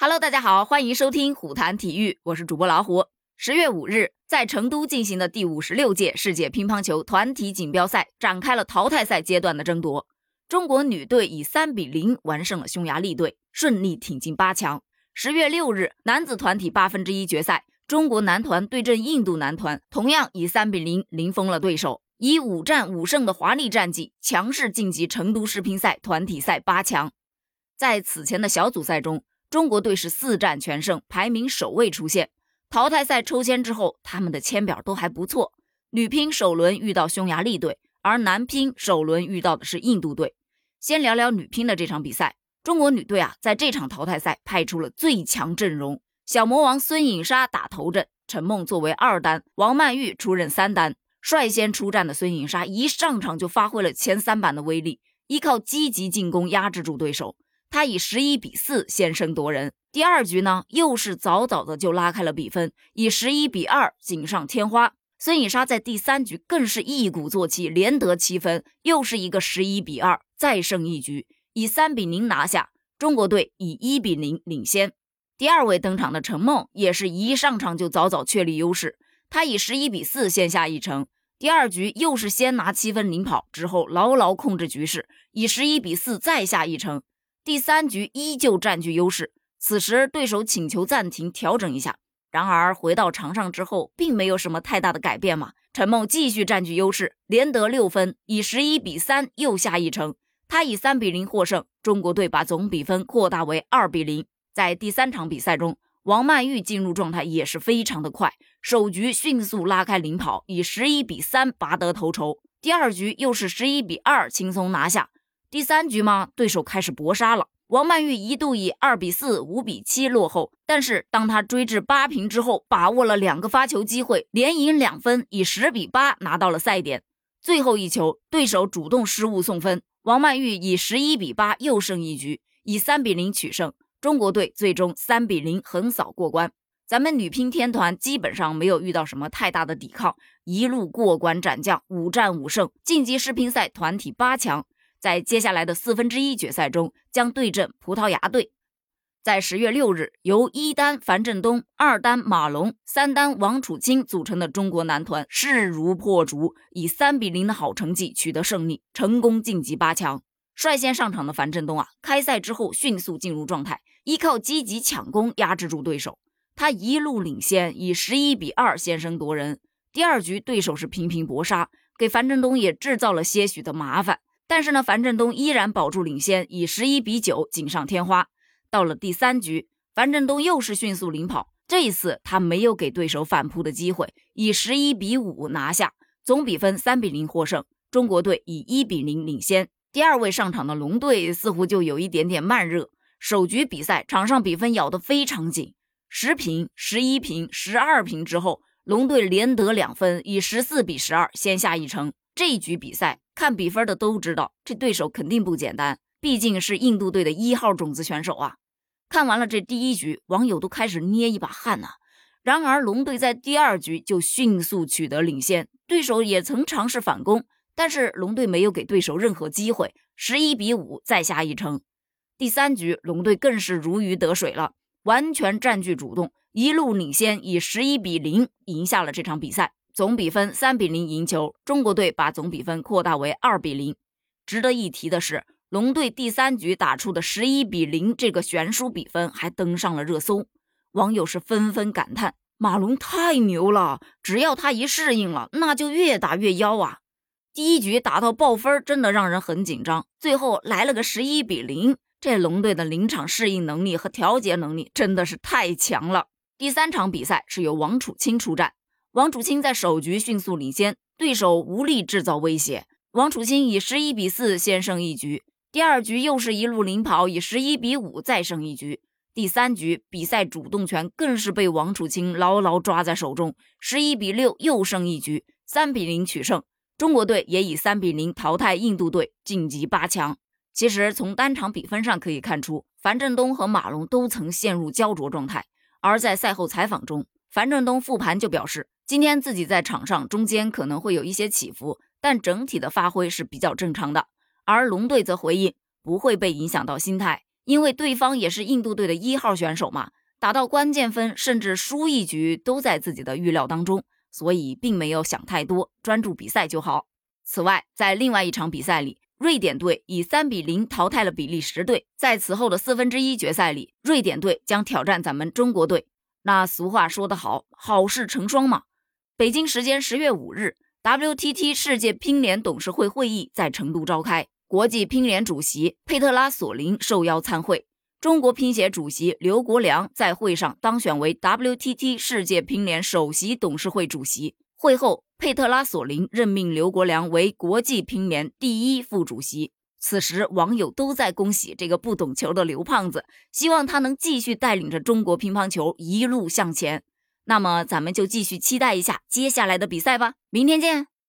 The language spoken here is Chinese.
Hello，大家好，欢迎收听虎谈体育，我是主播老虎。十月五日，在成都进行的第五十六届世界乒乓球团体锦标赛展开了淘汰赛阶段的争夺。中国女队以三比零完胜了匈牙利队，顺利挺进八强。十月六日，男子团体八分之一决赛，中国男团对阵印度男团，同样以三比零零封了对手，以五战五胜的华丽战绩，强势晋级成都世乒赛团体赛八强。在此前的小组赛中，中国队是四战全胜，排名首位出现。淘汰赛抽签之后，他们的签表都还不错。女乒首轮遇到匈牙利队，而男乒首轮遇到的是印度队。先聊聊女乒的这场比赛。中国女队啊，在这场淘汰赛派出了最强阵容，小魔王孙颖莎打头阵，陈梦作为二单，王曼玉出任三单。率先出战的孙颖莎一上场就发挥了前三板的威力，依靠积极进攻压制住对手。他以十一比四先声夺人。第二局呢，又是早早的就拉开了比分，以十一比二锦上添花。孙颖莎在第三局更是一鼓作气，连得七分，又是一个十一比二，再胜一局，以三比零拿下。中国队以一比零领先。第二位登场的陈梦也是一上场就早早确立优势，他以十一比四先下一城。第二局又是先拿七分领跑，之后牢牢控制局势，以十一比四再下一城。第三局依旧占据优势，此时对手请求暂停调整一下。然而回到场上之后，并没有什么太大的改变嘛。陈梦继续占据优势，连得六分，以十一比三又下一城。他以三比零获胜，中国队把总比分扩大为二比零。在第三场比赛中，王曼玉进入状态也是非常的快，首局迅速拉开领跑，以十一比三拔得头筹。第二局又是十一比二轻松拿下。第三局嘛，对手开始搏杀了。王曼玉一度以二比四、五比七落后，但是当她追至八平之后，把握了两个发球机会，连赢两分，以十比八拿到了赛点。最后一球，对手主动失误送分，王曼玉以十一比八又胜一局，以三比零取胜。中国队最终三比零横扫过关。咱们女乒天团基本上没有遇到什么太大的抵抗，一路过关斩将，五战五胜，晋级世乒赛团体八强。在接下来的四分之一决赛中，将对阵葡萄牙队。在十月六日，由一单樊振东、二单马龙、三单王楚钦组成的中国男团势如破竹，以三比零的好成绩取得胜利，成功晋级八强。率先上场的樊振东啊，开赛之后迅速进入状态，依靠积极抢攻压制住对手。他一路领先，以十一比二先声夺人。第二局对手是频频搏杀，给樊振东也制造了些许的麻烦。但是呢，樊振东依然保住领先，以十一比九锦上添花。到了第三局，樊振东又是迅速领跑，这一次他没有给对手反扑的机会，以十一比五拿下，总比分三比零获胜。中国队以一比零领先。第二位上场的龙队似乎就有一点点慢热，首局比赛场上比分咬得非常紧，十平、十一平、十二平之后，龙队连得两分，以十四比十二先下一城。这一局比赛看比分的都知道，这对手肯定不简单，毕竟是印度队的一号种子选手啊。看完了这第一局，网友都开始捏一把汗呐。然而龙队在第二局就迅速取得领先，对手也曾尝试反攻，但是龙队没有给对手任何机会，十一比五再下一城。第三局龙队更是如鱼得水了，完全占据主动，一路领先，以十一比零赢下了这场比赛。总比分三比零赢球，中国队把总比分扩大为二比零。值得一提的是，龙队第三局打出的十一比零这个悬殊比分还登上了热搜，网友是纷纷感叹：马龙太牛了，只要他一适应了，那就越打越妖啊！第一局打到爆分，真的让人很紧张，最后来了个十一比零，这龙队的临场适应能力和调节能力真的是太强了。第三场比赛是由王楚钦出战。王楚钦在首局迅速领先，对手无力制造威胁。王楚钦以十一比四先胜一局，第二局又是一路领跑，以十一比五再胜一局。第三局比赛主动权更是被王楚钦牢牢抓在手中，十一比六又胜一局，三比零取胜。中国队也以三比零淘汰印度队，晋级八强。其实从单场比分上可以看出，樊振东和马龙都曾陷入焦灼状态。而在赛后采访中，樊振东复盘就表示。今天自己在场上中间可能会有一些起伏，但整体的发挥是比较正常的。而龙队则回应不会被影响到心态，因为对方也是印度队的一号选手嘛，打到关键分甚至输一局都在自己的预料当中，所以并没有想太多，专注比赛就好。此外，在另外一场比赛里，瑞典队以三比零淘汰了比利时队，在此后的四分之一决赛里，瑞典队将挑战咱们中国队。那俗话说得好，好事成双嘛。北京时间十月五日，WTT 世界乒联董事会会议在成都召开。国际乒联主席佩特拉·索林受邀参会，中国乒协主席刘国梁在会上当选为 WTT 世界乒联首席董事会主席。会后，佩特拉·索林任命刘国梁为国际乒联第一副主席。此时，网友都在恭喜这个不懂球的刘胖子，希望他能继续带领着中国乒乓球一路向前。那么，咱们就继续期待一下接下来的比赛吧。明天见。